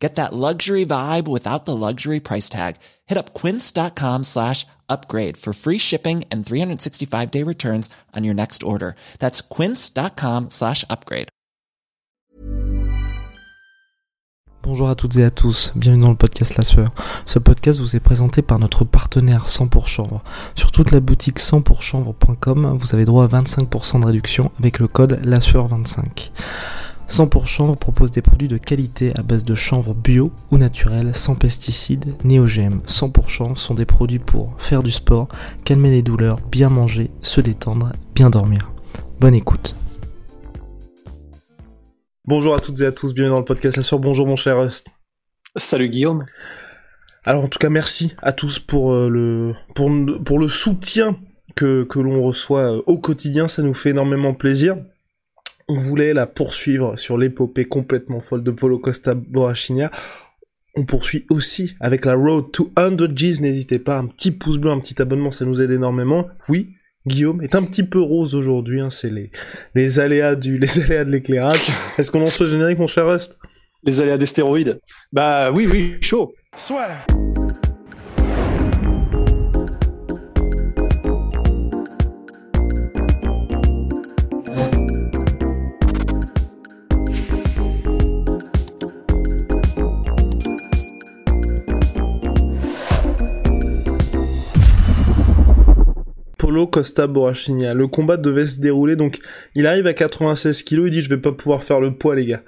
Get that luxury vibe without the luxury price tag. Hit up quince.com slash upgrade for free shipping and 365 day returns on your next order. That's quince.com slash upgrade. Bonjour à toutes et à tous, bienvenue dans le podcast La Sueur. Ce podcast vous est présenté par notre partenaire 100 pour chanvre. Sur toute la boutique 100pourchanvre.com, vous avez droit à 25% de réduction avec le code La Sueur 25 100 pour chanvre propose des produits de qualité à base de chanvre bio ou naturel, sans pesticides ni OGM. 100 pour chanvre sont des produits pour faire du sport, calmer les douleurs, bien manger, se détendre, bien dormir. Bonne écoute. Bonjour à toutes et à tous, bienvenue dans le podcast La. Bonjour mon cher Rust. Salut Guillaume. Alors en tout cas merci à tous pour euh, le pour, pour le soutien que, que l'on reçoit euh, au quotidien, ça nous fait énormément plaisir on voulait la poursuivre sur l'épopée complètement folle de Polo Costa Borrachigna. On poursuit aussi avec la Road to 100 G's. N'hésitez pas, un petit pouce bleu, un petit abonnement, ça nous aide énormément. Oui, Guillaume est un petit peu rose aujourd'hui, hein, c'est les, les aléas du, les aléas de l'éclairage. Est-ce qu'on lance le générique, mon cher Rust? Les aléas des stéroïdes. Bah oui, oui, chaud. Soit. Costa Borrachigna. Le combat devait se dérouler, donc il arrive à 96 kilos, il dit je vais pas pouvoir faire le poids les gars.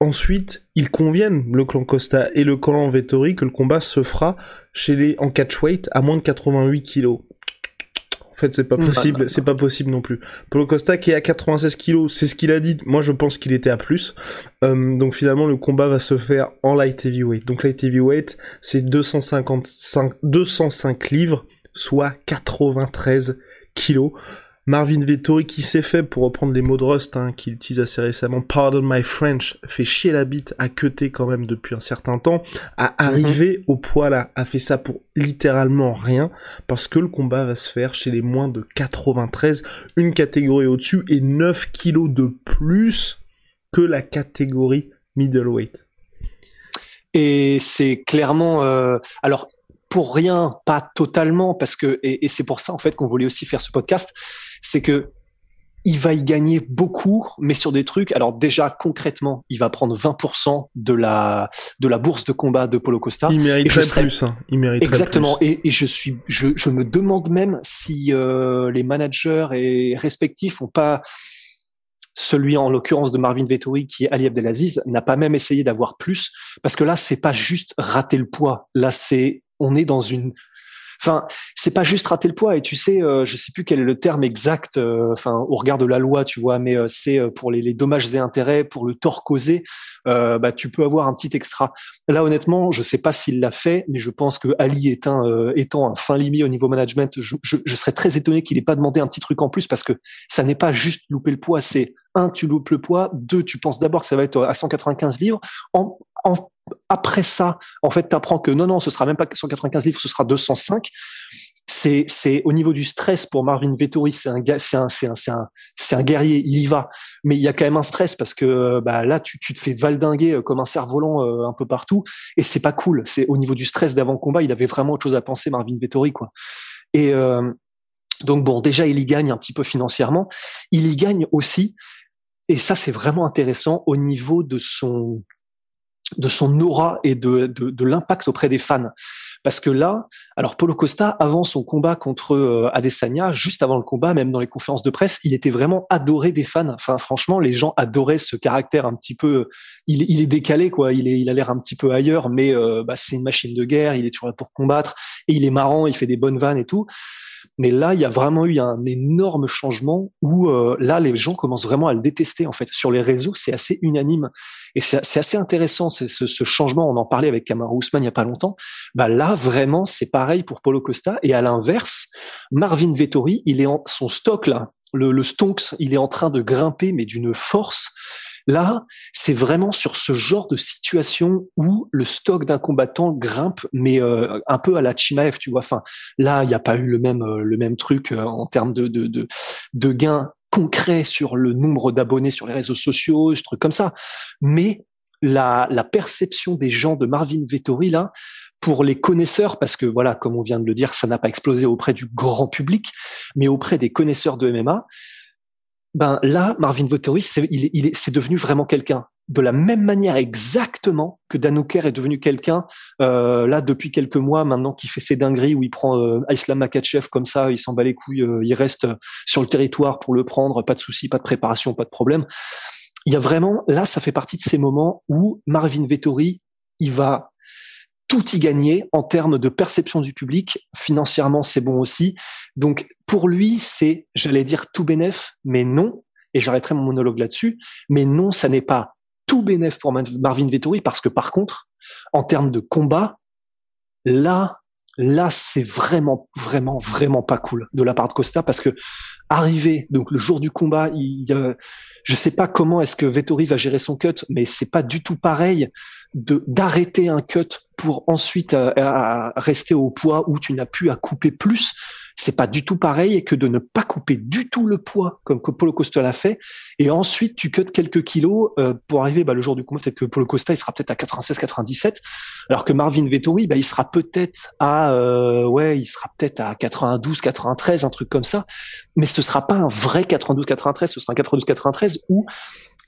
Ensuite, ils conviennent, le clan Costa et le clan Vettori, que le combat se fera chez les, en catchweight à moins de 88 kilos. En fait, c'est pas possible, c'est pas possible non plus. Polo Costa qui est à 96 kilos, c'est ce qu'il a dit. Moi, je pense qu'il était à plus. Euh, donc finalement, le combat va se faire en light heavyweight. Donc light heavyweight, c'est 255, 205 livres soit 93 kilos. Marvin Vettori qui s'est fait, pour reprendre les mots de Rust, hein, qu'il utilise assez récemment, pardon my French, fait chier la bite, à cuter quand même depuis un certain temps, à arriver au poids là, a fait ça pour littéralement rien, parce que le combat va se faire chez les moins de 93, une catégorie au-dessus et 9 kilos de plus que la catégorie middleweight. Et c'est clairement, euh, alors pour rien, pas totalement, parce que et, et c'est pour ça en fait qu'on voulait aussi faire ce podcast, c'est que il va y gagner beaucoup, mais sur des trucs. Alors déjà concrètement, il va prendre 20% de la de la bourse de combat de Polo Costa. Il mériterait plus. Hein. Il mériterait exactement. Plus. Et, et, je suis, je, je me demande même si euh, les managers et respectifs ont pas celui en l'occurrence de Marvin Vettori qui est Ali Abdelaziz n'a pas même essayé d'avoir plus parce que là c'est pas juste rater le poids là c'est on est dans une Enfin, c'est pas juste rater le poids. Et tu sais, euh, je sais plus quel est le terme exact. euh, Enfin, au regard de la loi, tu vois, mais euh, c'est pour les, dommages et intérêts, pour le tort causé. bah, tu peux avoir un petit extra. Là, honnêtement, je sais pas s'il l'a fait, mais je pense que Ali étant un fin limite au niveau management, je, serais très étonné qu'il ait pas demandé un petit truc en plus parce que ça n'est pas juste louper le poids. C'est un, tu loupes le poids. Deux, tu penses d'abord que ça va être à 195 livres. Après ça, en fait, tu apprends que non, non, ce sera même pas 195 livres, ce sera 205. C'est, c'est au niveau du stress pour Marvin Vettori, c'est un c'est un, c'est un, c'est un, c'est un guerrier, il y va. Mais il y a quand même un stress parce que bah là, tu, te fais valdinguer comme un cerf-volant euh, un peu partout, et c'est pas cool. C'est au niveau du stress d'avant combat, il avait vraiment autre chose à penser, Marvin Vettori, quoi. Et euh, donc bon, déjà, il y gagne un petit peu financièrement. Il y gagne aussi, et ça, c'est vraiment intéressant au niveau de son de son aura et de, de, de l'impact auprès des fans. Parce que là, alors Paulo Costa, avant son combat contre euh, Adesanya, juste avant le combat, même dans les conférences de presse, il était vraiment adoré des fans. Enfin, franchement, les gens adoraient ce caractère un petit peu. Il, il est décalé, quoi. Il est, il a l'air un petit peu ailleurs, mais euh, bah, c'est une machine de guerre. Il est toujours là pour combattre et il est marrant. Il fait des bonnes vannes et tout. Mais là, il y a vraiment eu un énorme changement où euh, là, les gens commencent vraiment à le détester. En fait, sur les réseaux, c'est assez unanime et c'est assez intéressant ce, ce, changement. On en parlait avec Kamaru Ousmane il y a pas longtemps. Bah là, vraiment, c'est pareil pour Paulo Costa. Et à l'inverse, Marvin Vettori, il est en son stock là. le, le Stonks, il est en train de grimper, mais d'une force. Là, c'est vraiment sur ce genre de situation où le stock d'un combattant grimpe, mais euh, un peu à la Chimaev, tu vois. Enfin, là, il n'y a pas eu le même euh, le même truc euh, en termes de, de, de, de gains concrets sur le nombre d'abonnés sur les réseaux sociaux, ce truc comme ça. Mais la, la perception des gens de Marvin Vettori là, pour les connaisseurs, parce que voilà, comme on vient de le dire, ça n'a pas explosé auprès du grand public, mais auprès des connaisseurs de MMA, ben là, Marvin Vettori, c'est il, il est, devenu vraiment quelqu'un. De la même manière exactement que Dan Hooker est devenu quelqu'un euh, là depuis quelques mois maintenant qui fait ses dingueries où il prend euh, Islam Makachev comme ça, il s'en bat les couilles, euh, il reste sur le territoire pour le prendre, pas de souci, pas de préparation, pas de problème. Il y a vraiment là, ça fait partie de ces moments où Marvin Vettori, il va tout y gagner en termes de perception du public. Financièrement, c'est bon aussi. Donc, pour lui, c'est, j'allais dire, tout bénéf, mais non. Et j'arrêterai mon monologue là-dessus. Mais non, ça n'est pas tout bénéf pour Marvin Vettori parce que par contre, en termes de combat, là, là, c'est vraiment, vraiment, vraiment pas cool de la part de Costa parce que arriver donc le jour du combat, il, euh, je sais pas comment est-ce que Vettori va gérer son cut, mais c'est pas du tout pareil d'arrêter un cut pour ensuite euh, rester au poids où tu n'as plus à couper plus c'est pas du tout pareil que de ne pas couper du tout le poids comme Polo Costa l'a fait. Et ensuite tu cut quelques kilos euh, pour arriver bah, le jour du combat peut-être que Polo Costa il sera peut-être à 96 97 alors que Marvin Vettori bah, il sera peut-être à euh, il sera peut-être à 92 93 un truc comme ça. Mais ce sera pas un vrai 92 93 ce sera un 92 93 où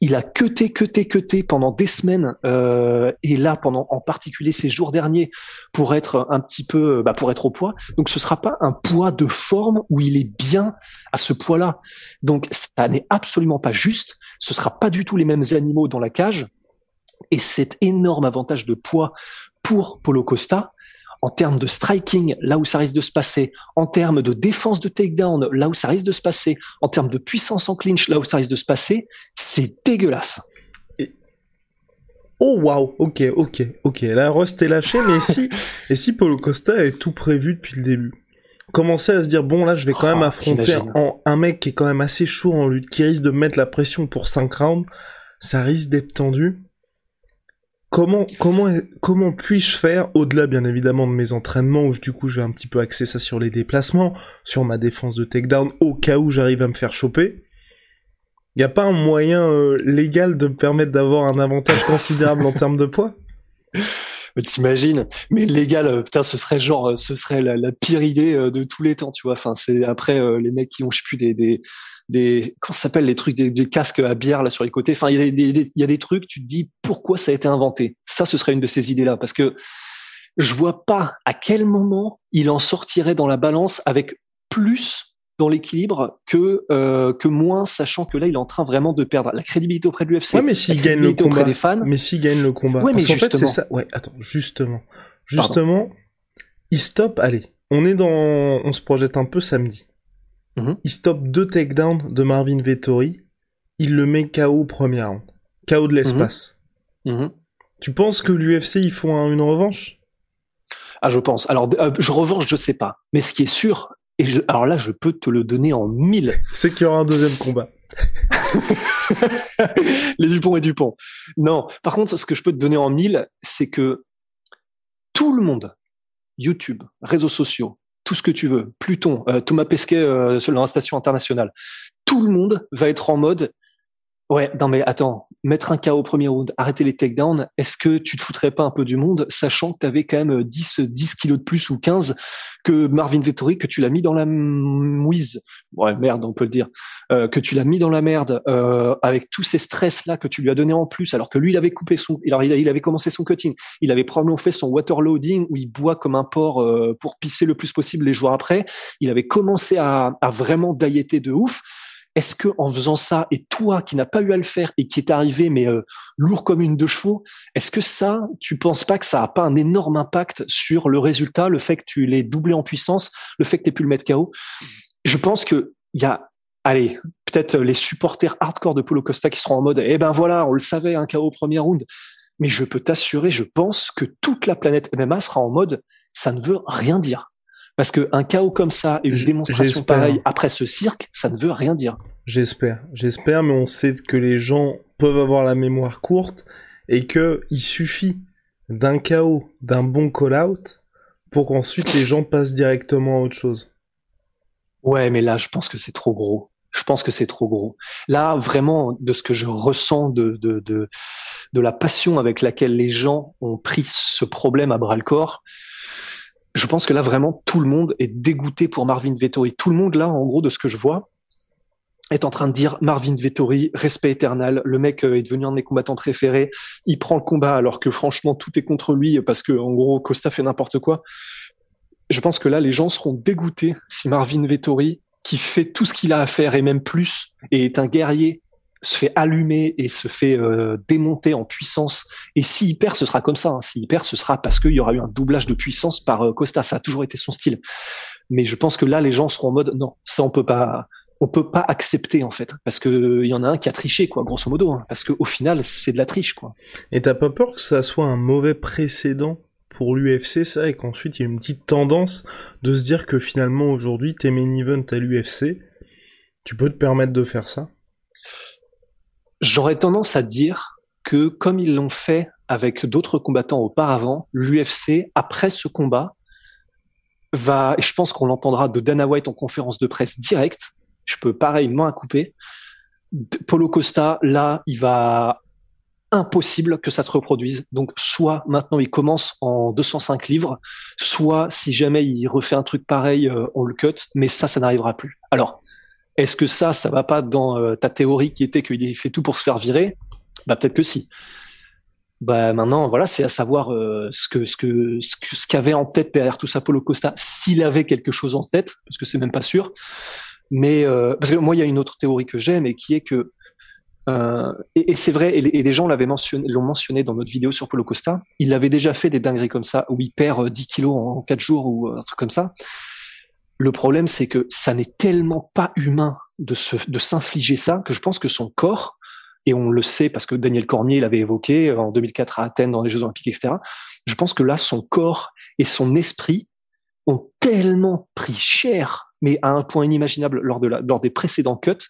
il a cuté, cuté, cuté pendant des semaines euh, et là pendant en particulier ces jours derniers pour être un petit peu, bah, pour être au poids. Donc ce sera pas un poids de forme où il est bien à ce poids-là. Donc ça n'est absolument pas juste. Ce sera pas du tout les mêmes animaux dans la cage. Et cet énorme avantage de poids pour Polo Costa, en termes de striking, là où ça risque de se passer, en termes de défense de takedown, là où ça risque de se passer, en termes de puissance en clinch, là où ça risque de se passer, c'est dégueulasse. Oh waouh, ok, ok, ok. La Rust est lâchée, mais si, et si Polo Costa est tout prévu depuis le début? Commencer à se dire bon là je vais quand même oh, affronter un mec qui est quand même assez chaud en lutte, qui risque de mettre la pression pour 5 rounds, ça risque d'être tendu comment comment comment puis-je faire au-delà bien évidemment de mes entraînements où du coup je vais un petit peu axer ça sur les déplacements, sur ma défense de takedown au cas où j'arrive à me faire choper? Il a pas un moyen euh, légal de me permettre d'avoir un avantage considérable en termes de poids? T'imagines Mais légal, euh, putain, ce serait genre, euh, ce serait la, pire idée de tous les temps, tu vois. Enfin, c'est après les mecs qui ont, je sais plus, des, des des comment s'appelle les trucs des, casques à bière là sur les côtés. Enfin, il y, a des, y a des trucs. Tu te dis pourquoi ça a été inventé? Ça, ce serait une de ces idées là parce que je vois pas à quel moment il en sortirait dans la balance avec plus dans l'équilibre que euh, que moins, sachant que là il est en train vraiment de perdre la crédibilité auprès de l'UFC. Ouais, mais s'il gagne le combat, des fans. Mais s'il gagne le combat, ouais, mais en fait c'est ça. Ouais, attends, justement, justement, il stoppe. Allez, on est dans, on se projette un peu samedi. Mhm. Il stoppe deux takedowns de Marvin Vettori. Il le met KO au premier round. KO de l'espace. Mhm. Mhm. Tu penses que l'UFC, ils font une revanche? Ah, je pense. Alors, euh, je revanche, je sais pas. Mais ce qui est sûr, et alors là, je peux te le donner en mille. C'est qu'il y aura un deuxième combat. Les Dupont et Dupont. Non. Par contre, ce que je peux te donner en mille, c'est que tout le monde, YouTube, réseaux sociaux, tout ce que tu veux, Pluton, euh, Thomas Pesquet euh, sur la station internationale, tout le monde va être en mode Ouais, non mais attends, mettre un KO au premier round, arrêter les takedowns, est-ce que tu te foutrais pas un peu du monde, sachant que tu avais quand même 10, 10 kilos de plus ou 15 que Marvin Vettori, que tu l'as mis dans la mouise, ouais merde on peut le dire, euh, que tu l'as mis dans la merde euh, avec tous ces stress là que tu lui as donné en plus, alors que lui il avait coupé son, alors il, il avait commencé son cutting, il avait probablement fait son water loading où il boit comme un porc euh, pour pisser le plus possible les jours après, il avait commencé à, à vraiment dailleter de ouf est-ce que en faisant ça, et toi qui n'as pas eu à le faire et qui est arrivé mais euh, lourd comme une de chevaux, est-ce que ça, tu penses pas que ça a pas un énorme impact sur le résultat, le fait que tu l'aies doublé en puissance, le fait que tu aies pu le mettre KO Je pense que il y a, allez, peut-être les supporters hardcore de Polo Costa qui seront en mode, eh ben voilà, on le savait, un KO au premier round. Mais je peux t'assurer, je pense que toute la planète MMA sera en mode, ça ne veut rien dire Parce que un chaos comme ça et une démonstration pareille après ce cirque, ça ne veut rien dire. J'espère, j'espère, mais on sait que les gens peuvent avoir la mémoire courte et que il suffit d'un chaos, d'un bon call-out pour qu'ensuite les gens passent directement à autre chose. Ouais, mais là, je pense que c'est trop gros. Je pense que c'est trop gros. Là, vraiment, de ce que je ressens de, de, de, de la passion avec laquelle les gens ont pris ce problème à bras le corps, je pense que là, vraiment, tout le monde est dégoûté pour Marvin Vettori. Tout le monde, là, en gros, de ce que je vois, est en train de dire Marvin Vettori, respect éternel, le mec euh, est devenu un de mes combattants préférés, il prend le combat alors que franchement tout est contre lui parce que en gros Costa fait n'importe quoi. Je pense que là les gens seront dégoûtés si Marvin Vettori, qui fait tout ce qu'il a à faire et même plus, et est un guerrier, se fait allumer et se fait euh, démonter en puissance. Et s'il perd, ce sera comme ça. Hein. S'il perd, ce sera parce qu'il y aura eu un doublage de puissance par euh, Costa. Ça a toujours été son style. Mais je pense que là, les gens seront en mode non, ça on peut pas on peut pas accepter en fait parce que il y en a un qui a triché quoi grosso modo hein, parce qu'au final c'est de la triche quoi. Et t'as pas peur que ça soit un mauvais précédent pour l'UFC ça et qu'ensuite il y a une petite tendance de se dire que finalement aujourd'hui t'es main event à l'UFC, tu peux te permettre de faire ça? J'aurais tendance à dire que comme ils l'ont fait avec d'autres combattants auparavant, l'UFC après ce combat va, et je pense qu'on l'entendra de Dana White en conférence de presse directe, je peux pareillement à couper. Polo Costa, là, il va impossible que ça se reproduise. Donc, soit maintenant il commence en 205 livres, soit si jamais il refait un truc pareil, euh, on le cut, mais ça, ça n'arrivera plus. Alors, est-ce que ça, ça va pas dans euh, ta théorie qui était qu'il fait tout pour se faire virer? Bah peut-être que si. Bah maintenant, voilà, c'est à savoir euh, ce que ce que ce qu'avait en tête derrière tout ça Polo Costa, s'il avait quelque chose en tête, parce que c'est même pas sûr. Mais euh, parce que moi, il y a une autre théorie que j'aime et qui est que euh, et, c'est vrai, et les, gens l'avaient mentionné, l'ont mentionné dans notre vidéo sur Polo Costa. Il avait déjà fait des dingueries comme ça, où il perd 10 euh, kilos en 4 jours ou un truc comme ça. Le problème, c'est que ça n'est tellement pas humain de s'infliger ça que je pense que son corps, et on le sait parce que Daniel Cormier l'avait évoqué en 2004 à Athènes dans les Jeux Olympiques, etc. Je pense que là, son corps et son esprit ont tellement pris cher mais à un point inimaginable lors, lors des précédents cuts,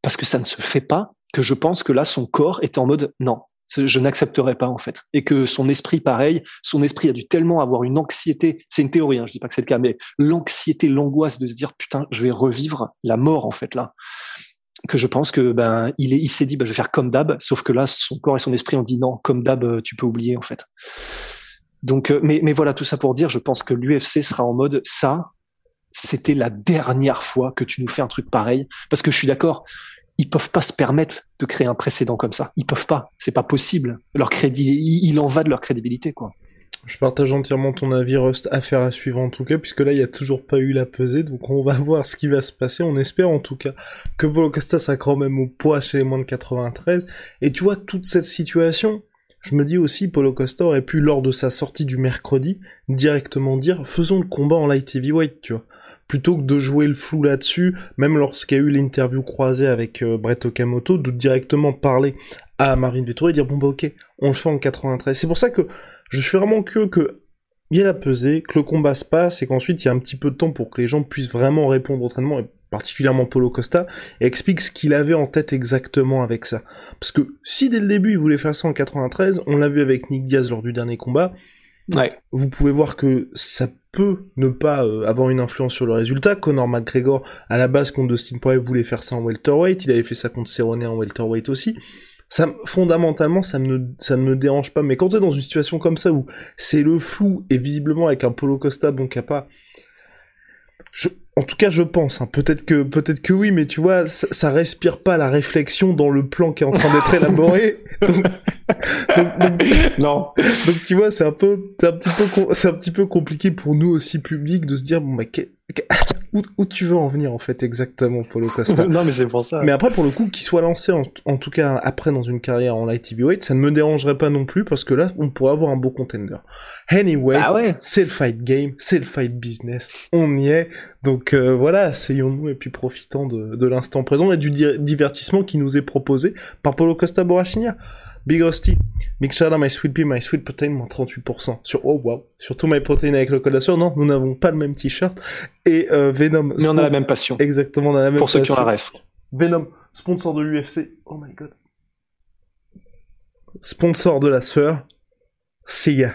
parce que ça ne se fait pas, que je pense que là, son corps est en mode non, je n'accepterai pas en fait. Et que son esprit, pareil, son esprit a dû tellement avoir une anxiété, c'est une théorie, hein, je dis pas que c'est le cas, mais l'anxiété, l'angoisse de se dire putain, je vais revivre la mort en fait là que je pense que ben il il s'est dit ben, je vais faire comme d'hab sauf que là son corps et son esprit ont dit non comme d'hab euh, tu peux oublier en fait donc euh, mais mais voilà tout ça pour dire je pense que l'UFC sera en mode ça c'était la dernière fois que tu nous fais un truc pareil. Parce que je suis d'accord, ils peuvent pas se permettre de créer un précédent comme ça. Ils peuvent pas. C'est pas possible. Leur crédit, il en va de leur crédibilité, quoi. Je partage entièrement ton avis, Rust. Affaire à suivre en tout cas, puisque là, il y a toujours pas eu la pesée, donc on va voir ce qui va se passer. On espère en tout cas que Polo Costa sera quand même au poids chez les moins de 93. Et tu vois, toute cette situation, je me dis aussi, Polo Costa aurait pu, lors de sa sortie du mercredi, directement dire, faisons le combat en light heavyweight, tu vois plutôt que de jouer le flou là-dessus, même lorsqu'il y a eu l'interview croisée avec euh, Brett Okamoto, de directement parler à Marvin Vettori et dire bon bah ok, on le fait en 93. C'est pour ça que je suis vraiment curieux que il y ait la pesée, que le combat se passe et qu'ensuite il y a un petit peu de temps pour que les gens puissent vraiment répondre au entraînement et particulièrement Polo Costa, et explique ce qu'il avait en tête exactement avec ça. Parce que si dès le début il voulait faire ça en 93, on l'a vu avec Nick Diaz lors du dernier combat, ouais. vous pouvez voir que ça peut ne pas euh, avoir une influence sur le résultat. Conor McGregor, à la base, contre Dustin Poirier, voulait faire ça en welterweight. Il avait fait ça contre Cerrone en welterweight aussi. Ça, fondamentalement, ça me, ça ne me dérange pas. Mais quand t'es dans une situation comme ça où c'est le flou et visiblement avec un Polo Costa bon pas je, en tout cas, je pense. Hein. Peut-être que, peut-être que oui, mais tu vois, ça, ça, respire pas la réflexion dans le plan qui est en train d'être élaboré. non. Donc tu vois, c'est un peu, c'est un petit peu, c'est un petit peu compliqué pour nous aussi public de se dire bon bah où, tu veux en venir en fait exactement Polo Costa Non mais c'est pour ça. Mais après pour le coup qu'il soit lancé en, tout cas après dans une carrière en light heavyweight, ça ne me dérangerait pas non plus parce que là on pourrait avoir un beau contender. Anyway, ah ouais. c'est le fight game, c'est le fight business, on y est. Donc euh, voilà, essayons-nous et puis profitons de, de l'instant présent et du divertissement qui nous est proposé par Polo Costa Borachinia. Big Rusty, Big Shada, My Sweet Pea, My Sweet Protein, moins 38%. Sur, oh wow. Surtout My Protein avec le code Sueur. Non, nous n'avons pas le même t-shirt. Et, euh, Venom. Mais on a la même passion. Exactement, on a la même Pour passion. ceux qui ont la ref. Venom, sponsor de l'UFC. Oh my god. Sponsor de la sueur. Sega.